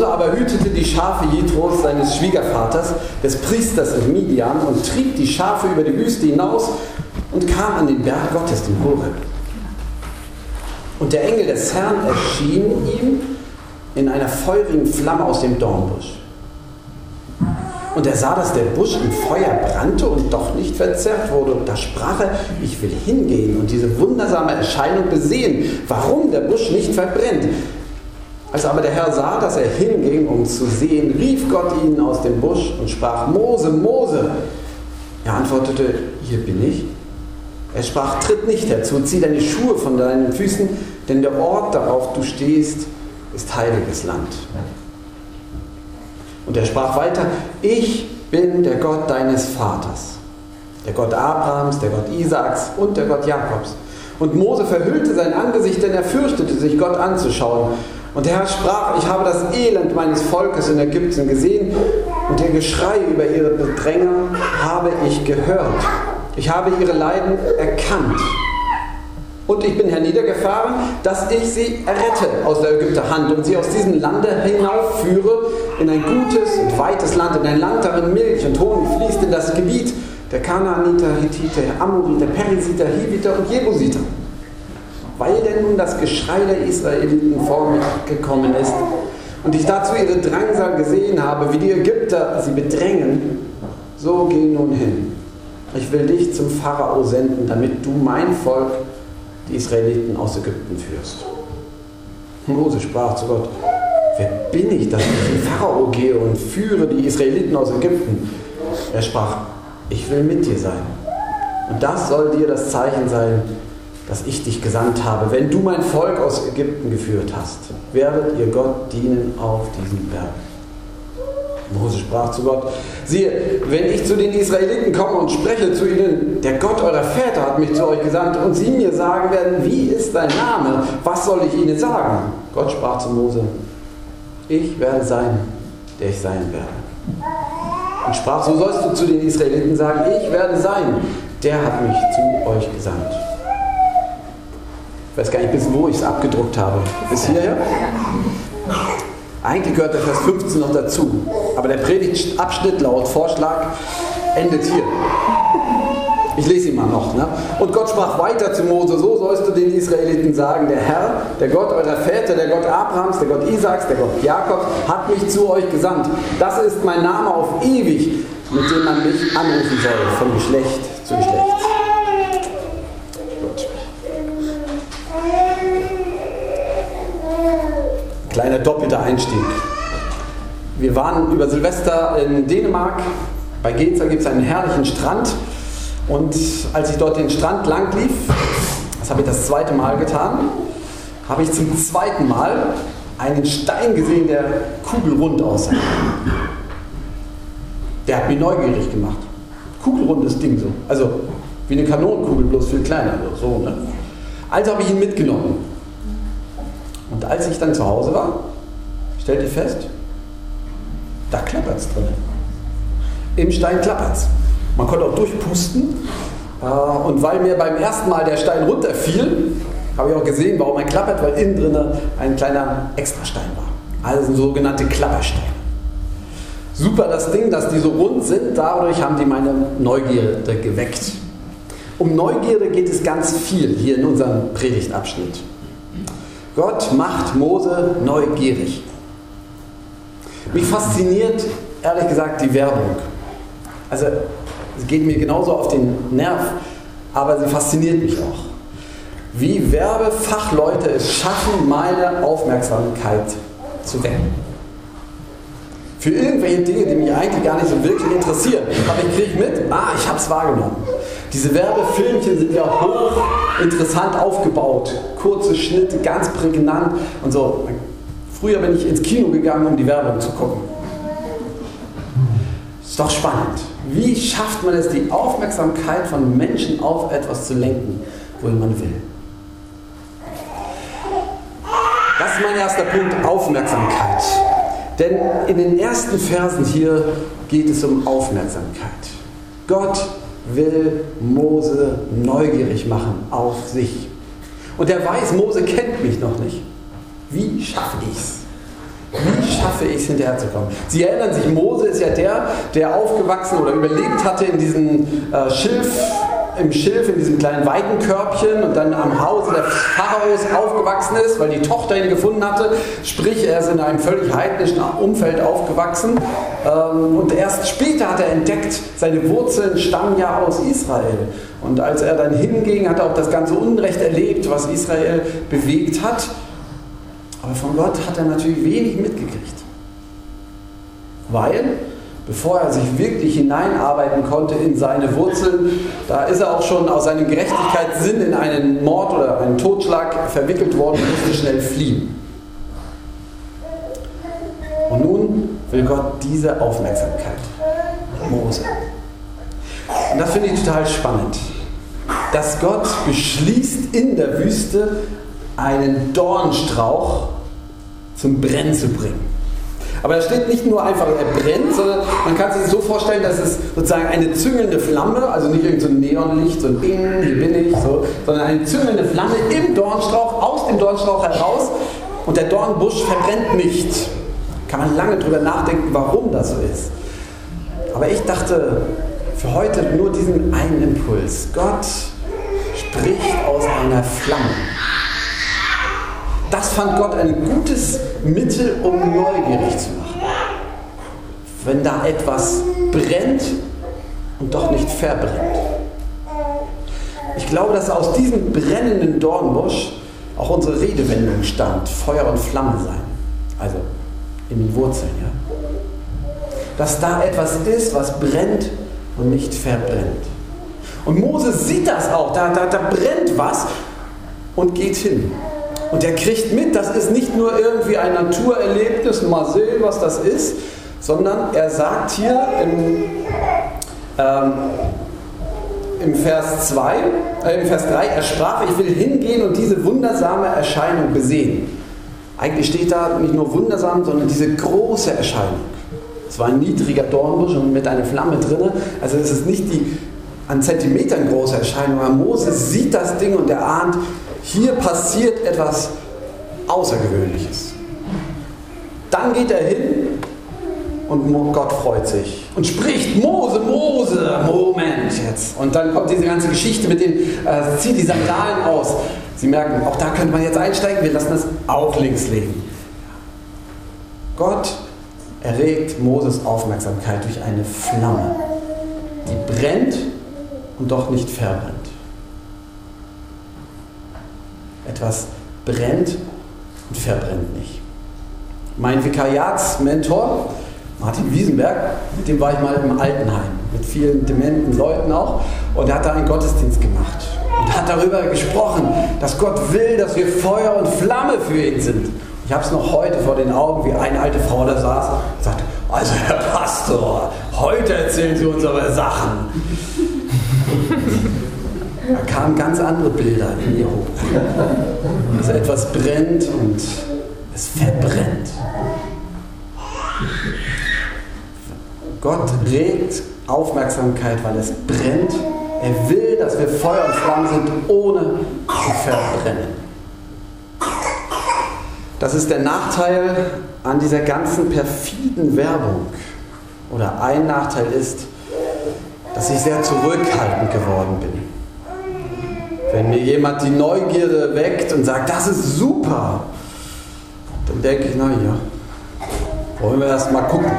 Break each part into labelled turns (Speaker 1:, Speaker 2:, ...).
Speaker 1: Mose aber hütete die Schafe Jethros, seines Schwiegervaters, des Priesters in Midian, und trieb die Schafe über die Wüste hinaus und kam an den Berg Gottes, den Horeb. Und der Engel des Herrn erschien ihm in einer feurigen Flamme aus dem Dornbusch. Und er sah, dass der Busch im Feuer brannte und doch nicht verzerrt wurde. Und da sprach er, ich will hingehen und diese wundersame Erscheinung besehen, warum der Busch nicht verbrennt. Als aber der Herr sah, dass er hinging, um zu sehen, rief Gott ihn aus dem Busch und sprach, Mose, Mose. Er antwortete, hier bin ich. Er sprach, tritt nicht herzu, zieh deine Schuhe von deinen Füßen, denn der Ort, darauf du stehst, ist heiliges Land. Und er sprach weiter, ich bin der Gott deines Vaters, der Gott Abrahams, der Gott Isaaks und der Gott Jakobs. Und Mose verhüllte sein Angesicht, denn er fürchtete sich, Gott anzuschauen. Und der Herr sprach, ich habe das Elend meines Volkes in Ägypten gesehen und ihr Geschrei über ihre Bedränger habe ich gehört. Ich habe ihre Leiden erkannt. Und ich bin herniedergefahren, dass ich sie errette aus der Ägypter Hand und sie aus diesem Lande hinaufführe in ein gutes und weites Land, in ein Land, darin Milch und Honig fließt, in das Gebiet der Kanaaniter, Hittiter, Amoriter, Perisiter, Hiviter und Jebusiter. Weil denn nun das Geschrei der Israeliten vor mich gekommen ist und ich dazu ihre Drangsal gesehen habe, wie die Ägypter sie bedrängen, so geh nun hin. Ich will dich zum Pharao senden, damit du mein Volk, die Israeliten, aus Ägypten führst. Mose sprach zu Gott, Wer bin ich, dass ich zum Pharao gehe und führe die Israeliten aus Ägypten? Er sprach, ich will mit dir sein. Und das soll dir das Zeichen sein, dass ich dich gesandt habe. Wenn du mein Volk aus Ägypten geführt hast, werdet ihr Gott dienen auf diesem Berg. Mose sprach zu Gott, siehe, wenn ich zu den Israeliten komme und spreche zu ihnen, der Gott eurer Väter hat mich zu euch gesandt, und sie mir sagen werden, wie ist dein Name, was soll ich ihnen sagen? Gott sprach zu Mose, ich werde sein, der ich sein werde. Und sprach, so sollst du zu den Israeliten sagen, ich werde sein, der hat mich zu euch gesandt. Weiß gar nicht, bis wo ich es abgedruckt habe. Bis hierher? Eigentlich gehört der Vers 15 noch dazu. Aber der Predigtabschnitt laut Vorschlag endet hier. Ich lese ihn mal noch. Ne? Und Gott sprach weiter zu Mose, so sollst du den Israeliten sagen, der Herr, der Gott eurer Väter, der Gott Abrahams, der Gott Isaaks, der Gott Jakobs, hat mich zu euch gesandt. Das ist mein Name auf ewig, mit dem man mich anrufen soll, von Geschlecht zu Geschlecht. Kleiner doppelter Einstieg. Wir waren über Silvester in Dänemark. Bei Geza gibt es einen herrlichen Strand. Und als ich dort den Strand lang lief, das habe ich das zweite Mal getan, habe ich zum zweiten Mal einen Stein gesehen, der kugelrund aussah. Der hat mich neugierig gemacht. Kugelrundes Ding so. Also wie eine Kanonenkugel, bloß viel kleiner. So, ne? Also habe ich ihn mitgenommen. Und als ich dann zu Hause war, stellte ich fest, da klappert es drin. Im Stein klappert es. Man konnte auch durchpusten. Äh, und weil mir beim ersten Mal der Stein runterfiel, habe ich auch gesehen, warum er klappert, weil innen drin ein kleiner Extrastein war. Also sogenannte Klappersteine. Super das Ding, dass die so rund sind, dadurch haben die meine Neugierde geweckt. Um Neugierde geht es ganz viel hier in unserem Predigtabschnitt. Gott macht Mose neugierig. Mich fasziniert, ehrlich gesagt, die Werbung. Also Sie geht mir genauso auf den Nerv, aber sie fasziniert mich auch. Wie Werbefachleute es schaffen, meine Aufmerksamkeit zu wecken. Für irgendwelche Dinge, die mich eigentlich gar nicht so wirklich interessieren. Aber ich kriege mit, ah, ich habe es wahrgenommen. Diese Werbefilmchen sind ja hoch interessant aufgebaut. Kurze Schnitte, ganz prägnant und so. Früher bin ich ins Kino gegangen, um die Werbung zu gucken. Ist doch spannend. Wie schafft man es, die Aufmerksamkeit von Menschen auf etwas zu lenken, wohin man will? Das ist mein erster Punkt, Aufmerksamkeit. Denn in den ersten Versen hier geht es um Aufmerksamkeit. Gott will Mose neugierig machen auf sich. Und er weiß, Mose kennt mich noch nicht. Wie schaffe ich es? Wie schaffe ich es hinterherzukommen? Sie erinnern sich, Mose ist ja der, der aufgewachsen oder überlebt hatte in diesem äh, Schilf, im Schilf, in diesem kleinen Weidenkörbchen und dann am Hause der Pharaos aufgewachsen ist, weil die Tochter ihn gefunden hatte. Sprich, er ist in einem völlig heidnischen Umfeld aufgewachsen. Ähm, und erst später hat er entdeckt, seine Wurzeln stammen ja aus Israel. Und als er dann hinging, hat er auch das ganze Unrecht erlebt, was Israel bewegt hat. Aber von Gott hat er natürlich wenig mitgekriegt. Weil bevor er sich wirklich hineinarbeiten konnte in seine Wurzeln, da ist er auch schon aus seinem Gerechtigkeitssinn in einen Mord oder einen Totschlag verwickelt worden und musste schnell fliehen. Und nun will Gott diese Aufmerksamkeit. Mose. Und das finde ich total spannend, dass Gott beschließt in der Wüste einen Dornstrauch zum Brennen zu bringen. Aber da steht nicht nur einfach, er brennt, sondern man kann sich so vorstellen, dass es sozusagen eine züngelnde Flamme, also nicht irgendein so Neonlicht, so ein Bing, hier bin ich, so, sondern eine züngelnde Flamme im Dornstrauch, aus dem Dornstrauch heraus und der Dornbusch verbrennt nicht. Kann man lange drüber nachdenken, warum das so ist. Aber ich dachte für heute nur diesen einen Impuls. Gott spricht aus einer Flamme. Das fand Gott ein gutes Mittel, um neugierig zu machen. Wenn da etwas brennt und doch nicht verbrennt. Ich glaube, dass aus diesem brennenden Dornbusch auch unsere Redewendung stammt, Feuer und Flamme sein. Also in den Wurzeln, ja. Dass da etwas ist, was brennt und nicht verbrennt. Und Moses sieht das auch, da, da, da brennt was und geht hin. Und er kriegt mit, das ist nicht nur irgendwie ein Naturerlebnis, mal sehen, was das ist, sondern er sagt hier im, ähm, im Vers 2, äh, im Vers 3, er sprach, ich will hingehen und diese wundersame Erscheinung besehen. Eigentlich steht da nicht nur wundersam, sondern diese große Erscheinung. Es war ein niedriger Dornbusch und mit einer Flamme drin. Also es ist nicht die an Zentimetern große Erscheinung. Moses sieht das Ding und er ahnt, hier passiert etwas Außergewöhnliches. Dann geht er hin und Gott freut sich und spricht, Mose, Mose, Moment jetzt. Und dann kommt diese ganze Geschichte mit dem, äh, zieht die Sandalen aus. Sie merken, auch da könnte man jetzt einsteigen, wir lassen das auch links liegen. Gott erregt Moses Aufmerksamkeit durch eine Flamme, die brennt und doch nicht verbrennt. Etwas brennt und verbrennt nicht. Mein Vikariatsmentor, Martin Wiesenberg, mit dem war ich mal im Altenheim, mit vielen dementen Leuten auch, und er hat da einen Gottesdienst gemacht und hat darüber gesprochen, dass Gott will, dass wir Feuer und Flamme für ihn sind. Ich habe es noch heute vor den Augen, wie eine alte Frau da saß und sagte, also Herr Pastor, heute erzählen Sie uns aber Sachen. Da kamen ganz andere Bilder in ihr hoch. Also etwas brennt und es verbrennt. Gott regt Aufmerksamkeit, weil es brennt. Er will, dass wir Feuer und Flamme sind, ohne zu verbrennen. Das ist der Nachteil an dieser ganzen perfiden Werbung. Oder ein Nachteil ist, dass ich sehr zurückhaltend geworden bin. Wenn mir jemand die Neugierde weckt und sagt, das ist super, dann denke ich, naja, wollen wir erst mal gucken.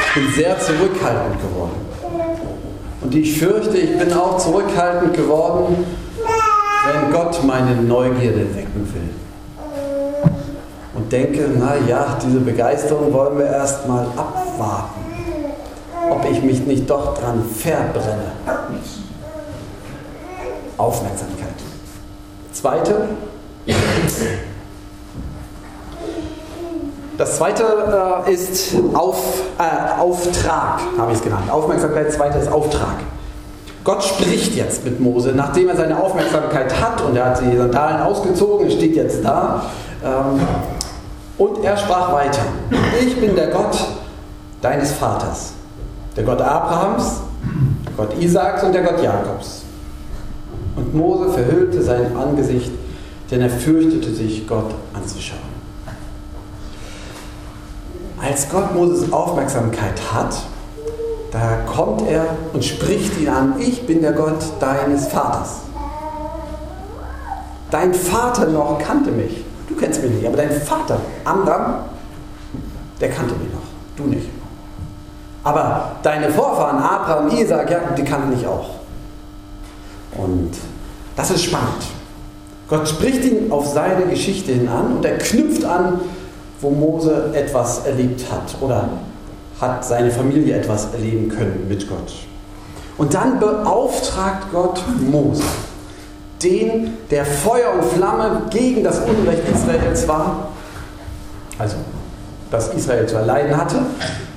Speaker 1: Ich bin sehr zurückhaltend geworden. Und ich fürchte, ich bin auch zurückhaltend geworden, wenn Gott meine Neugierde wecken will. Und denke, naja, diese Begeisterung wollen wir erst mal abwarten, ob ich mich nicht doch dran verbrenne. Aufmerksamkeit. Zweite, das zweite äh, ist Auf, äh, Auftrag, habe ich es genannt. Aufmerksamkeit, zweite ist Auftrag. Gott spricht jetzt mit Mose, nachdem er seine Aufmerksamkeit hat und er hat die Sandalen ausgezogen, er steht jetzt da. Ähm, und er sprach weiter. Ich bin der Gott deines Vaters, der Gott Abrahams, der Gott Isaaks und der Gott Jakobs. Und Mose verhüllte sein Angesicht, denn er fürchtete sich, Gott anzuschauen. als Gott Moses Aufmerksamkeit hat, da kommt er und spricht ihn an, ich bin der Gott deines Vaters. Dein Vater noch kannte mich. Du kennst mich nicht, aber dein Vater, Amram, der kannte mich noch. Du nicht. Aber deine Vorfahren, Abraham, Isaac, Jakob, die kannten mich auch. Und das ist spannend. Gott spricht ihn auf seine Geschichte hin an und er knüpft an, wo Mose etwas erlebt hat oder hat seine Familie etwas erleben können mit Gott. Und dann beauftragt Gott Mose, den, der Feuer und Flamme gegen das Unrecht Israels war, also das Israel zu erleiden hatte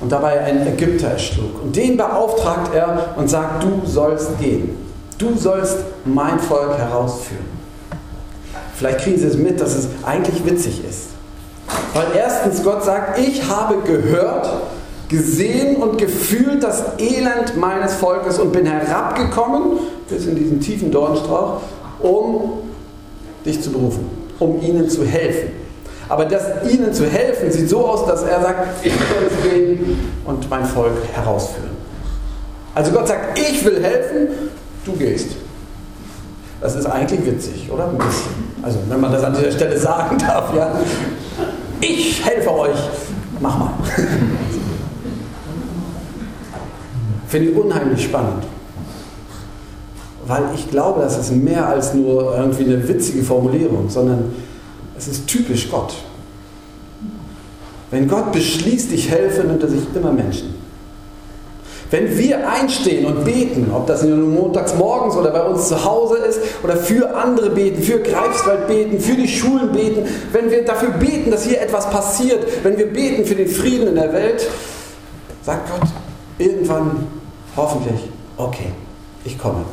Speaker 1: und dabei einen Ägypter erschlug. Und den beauftragt er und sagt, du sollst gehen. Du sollst mein Volk herausführen. Vielleicht kriegen Sie es mit, dass es eigentlich witzig ist. Weil erstens Gott sagt, ich habe gehört, gesehen und gefühlt das Elend meines Volkes und bin herabgekommen bis in diesen tiefen Dornstrauch, um dich zu berufen, um ihnen zu helfen. Aber das ihnen zu helfen sieht so aus, dass er sagt, ich will es gehen und mein Volk herausführen. Also Gott sagt, ich will helfen, du gehst. Das ist eigentlich witzig, oder? Ein bisschen. Also wenn man das an dieser Stelle sagen darf, ja. Ich helfe euch, mach mal. Finde ich unheimlich spannend. Weil ich glaube, das ist mehr als nur irgendwie eine witzige Formulierung, sondern es ist typisch Gott. Wenn Gott beschließt, ich helfe, nimmt er sich immer Menschen. Wenn wir einstehen und beten, ob das nun montags morgens oder bei uns zu Hause ist oder für andere beten, für Greifswald beten, für die Schulen beten, wenn wir dafür beten, dass hier etwas passiert, wenn wir beten für den Frieden in der Welt, sagt Gott irgendwann hoffentlich, okay, ich komme.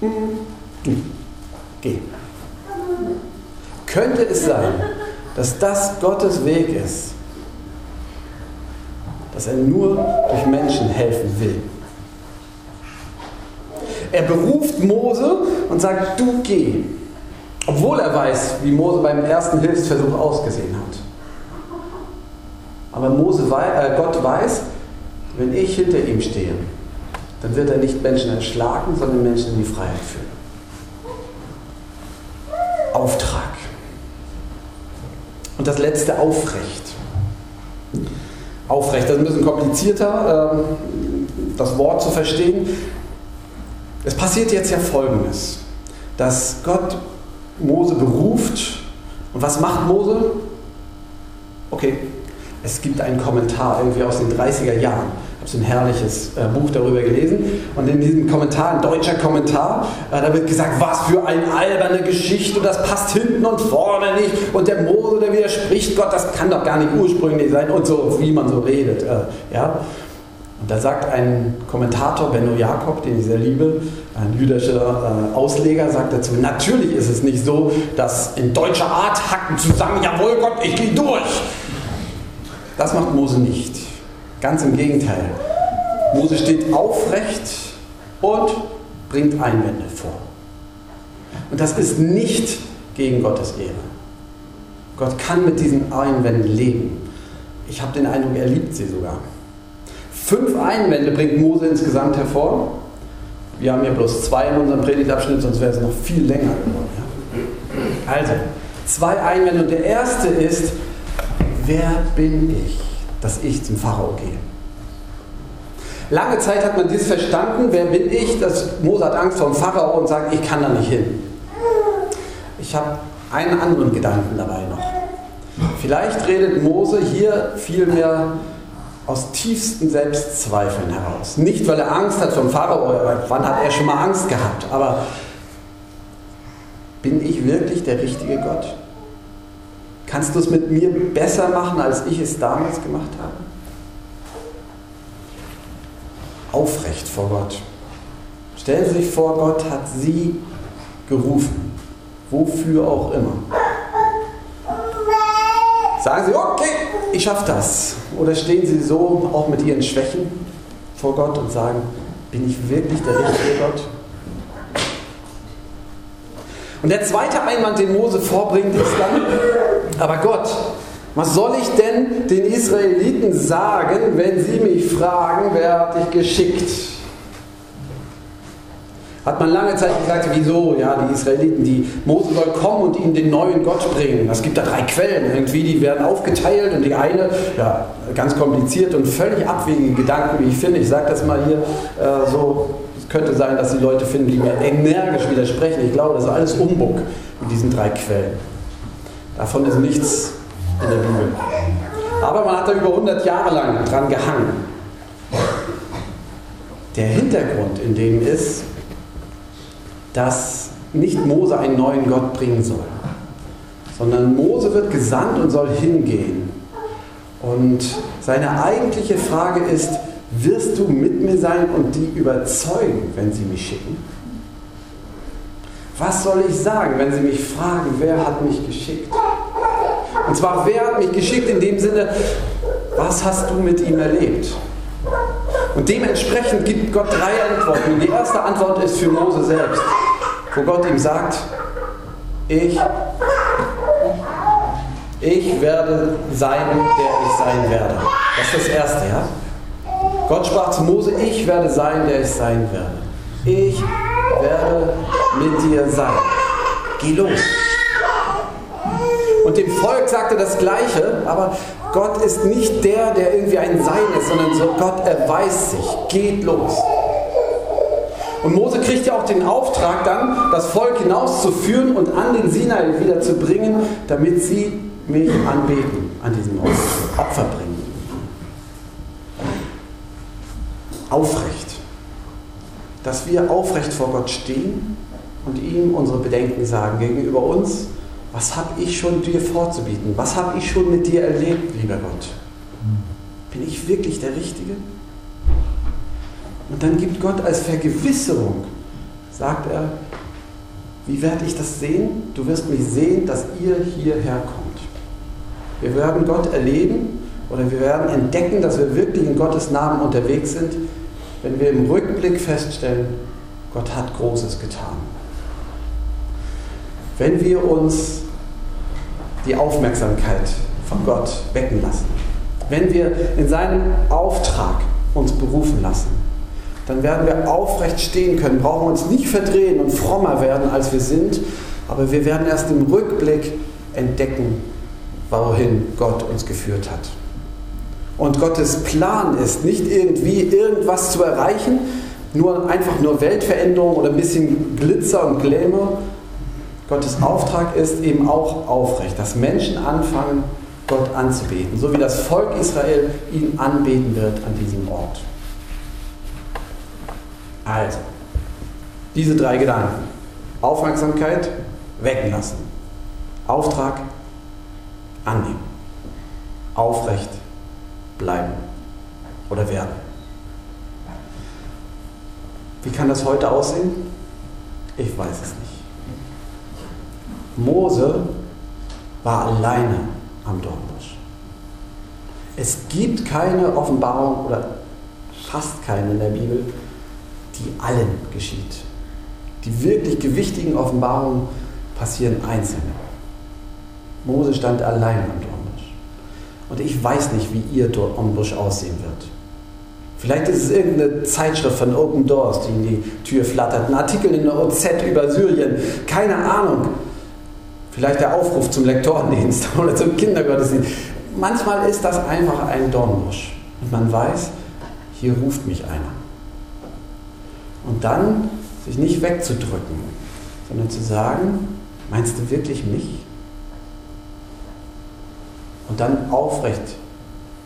Speaker 1: Du, geh. Könnte es sein, dass das Gottes Weg ist, dass er nur durch Menschen helfen will? Er beruft Mose und sagt, du geh. Obwohl er weiß, wie Mose beim ersten Hilfsversuch ausgesehen hat. Aber Mose, äh, Gott weiß, wenn ich hinter ihm stehe, dann wird er nicht Menschen erschlagen, sondern Menschen in die Freiheit führen. Auftrag. Und das letzte aufrecht. Aufrecht, das ist ein bisschen komplizierter, ähm, das Wort zu verstehen. Es passiert jetzt ja Folgendes, dass Gott Mose beruft. Und was macht Mose? Okay, es gibt einen Kommentar irgendwie aus den 30er Jahren habe so ein herrliches äh, Buch darüber gelesen. Und in diesem Kommentar, ein deutscher Kommentar, äh, da wird gesagt, was für eine alberne Geschichte, das passt hinten und vorne nicht. Und der Mose, der widerspricht Gott, das kann doch gar nicht ursprünglich sein und so, wie man so redet. Äh, ja? Und da sagt ein Kommentator, Benno Jakob, den ich sehr liebe, ein jüdischer äh, Ausleger, sagt dazu, natürlich ist es nicht so, dass in deutscher Art hacken zusammen, jawohl Gott, ich gehe durch. Das macht Mose nicht. Ganz im Gegenteil. Mose steht aufrecht und bringt Einwände vor. Und das ist nicht gegen Gottes Ehre. Gott kann mit diesen Einwänden leben. Ich habe den Eindruck, er liebt sie sogar. Fünf Einwände bringt Mose insgesamt hervor. Wir haben ja bloß zwei in unserem Predigtabschnitt, sonst wäre es noch viel länger geworden. Also, zwei Einwände. Und der erste ist, wer bin ich? Dass ich zum Pharao gehe. Lange Zeit hat man dies verstanden, wer bin ich, dass Mose hat Angst vor dem Pharao und sagt, ich kann da nicht hin. Ich habe einen anderen Gedanken dabei noch. Vielleicht redet Mose hier vielmehr aus tiefsten Selbstzweifeln heraus. Nicht, weil er Angst hat vom Pharao, wann hat er schon mal Angst gehabt, aber bin ich wirklich der richtige Gott? Kannst du es mit mir besser machen, als ich es damals gemacht habe? Aufrecht vor Gott. Stellen Sie sich vor, Gott hat Sie gerufen, wofür auch immer. Sagen Sie, okay, ich schaffe das. Oder stehen Sie so auch mit Ihren Schwächen vor Gott und sagen, bin ich wirklich der richtige Gott? Und der zweite Einwand, den Mose vorbringt, ist dann, aber Gott, Was soll ich denn den Israeliten sagen, wenn sie mich fragen, wer hat dich geschickt? Hat man lange Zeit gesagt, wieso? Ja, die Israeliten, die Mose soll kommen und ihnen den neuen Gott bringen. Es gibt da drei Quellen, irgendwie, die werden aufgeteilt und die eine, ja, ganz kompliziert und völlig abwegige Gedanken, wie ich finde. Ich sage das mal hier äh, so, könnte sein, dass die Leute finden, die mir energisch widersprechen. Ich glaube, das ist alles Umbug mit diesen drei Quellen. Davon ist nichts in der Bibel. Aber man hat da über 100 Jahre lang dran gehangen. Der Hintergrund in dem ist, dass nicht Mose einen neuen Gott bringen soll, sondern Mose wird gesandt und soll hingehen. Und seine eigentliche Frage ist, wirst du mit mir sein und die überzeugen, wenn sie mich schicken? Was soll ich sagen, wenn sie mich fragen, wer hat mich geschickt? Und zwar, wer hat mich geschickt in dem Sinne, was hast du mit ihm erlebt? Und dementsprechend gibt Gott drei Antworten. Und die erste Antwort ist für Mose selbst, wo Gott ihm sagt, ich, ich werde sein, der ich sein werde. Das ist das Erste, ja? Gott sprach zu Mose, ich werde sein, der ich sein werde. Ich werde mit dir sein. Geh los. Und dem Volk sagte das Gleiche, aber Gott ist nicht der, der irgendwie ein Sein ist, sondern so Gott erweist sich. Geht los. Und Mose kriegt ja auch den Auftrag dann, das Volk hinauszuführen und an den Sinai wieder zu bringen, damit sie mich anbeten an diesem Ort, Opfer bringen. Aufrecht. Dass wir aufrecht vor Gott stehen und ihm unsere Bedenken sagen gegenüber uns was habe ich schon dir vorzubieten? Was habe ich schon mit dir erlebt, lieber Gott? Bin ich wirklich der Richtige? Und dann gibt Gott als Vergewisserung, sagt er, wie werde ich das sehen? Du wirst mich sehen, dass ihr hierher kommt. Wir werden Gott erleben oder wir werden entdecken, dass wir wirklich in Gottes Namen unterwegs sind, wenn wir im Rückblick feststellen, Gott hat Großes getan. Wenn wir uns die Aufmerksamkeit von Gott wecken lassen, wenn wir in seinen Auftrag uns berufen lassen, dann werden wir aufrecht stehen können, brauchen uns nicht verdrehen und frommer werden, als wir sind, aber wir werden erst im Rückblick entdecken, wohin Gott uns geführt hat. Und Gottes Plan ist nicht irgendwie irgendwas zu erreichen, nur einfach nur Weltveränderung oder ein bisschen Glitzer und Glamour, Gottes Auftrag ist eben auch aufrecht, dass Menschen anfangen, Gott anzubeten, so wie das Volk Israel ihn anbeten wird an diesem Ort. Also, diese drei Gedanken. Aufmerksamkeit wecken lassen. Auftrag annehmen. Aufrecht bleiben oder werden. Wie kann das heute aussehen? Ich weiß es nicht. Mose war alleine am Dornbusch. Es gibt keine Offenbarung oder fast keine in der Bibel, die allen geschieht. Die wirklich gewichtigen Offenbarungen passieren einzeln. Mose stand allein am Dornbusch. Und ich weiß nicht, wie ihr Dornbusch aussehen wird. Vielleicht ist es irgendeine Zeitschrift von Open Doors, die in die Tür flattert, ein Artikel in der OZ über Syrien, keine Ahnung. Vielleicht der Aufruf zum Lektorendienst oder zum Kindergottesdienst. Manchmal ist das einfach ein Dornbusch. Und man weiß, hier ruft mich einer. Und dann sich nicht wegzudrücken, sondern zu sagen, meinst du wirklich mich? Und dann aufrecht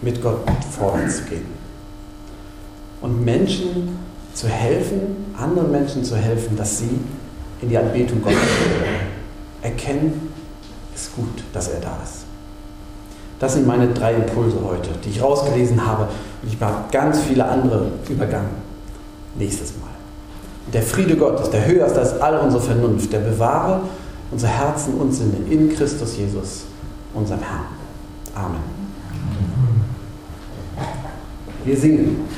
Speaker 1: mit Gott vorwärts gehen. Und Menschen zu helfen, anderen Menschen zu helfen, dass sie in die Anbetung Gottes erkennen, ist gut, dass er da ist. Das sind meine drei Impulse heute, die ich rausgelesen habe. Und ich habe ganz viele andere übergangen. Nächstes Mal. Der Friede Gottes, der höher ist als all unsere Vernunft, der bewahre unsere Herzen und Sinne in Christus Jesus, unserem Herrn. Amen. Wir singen.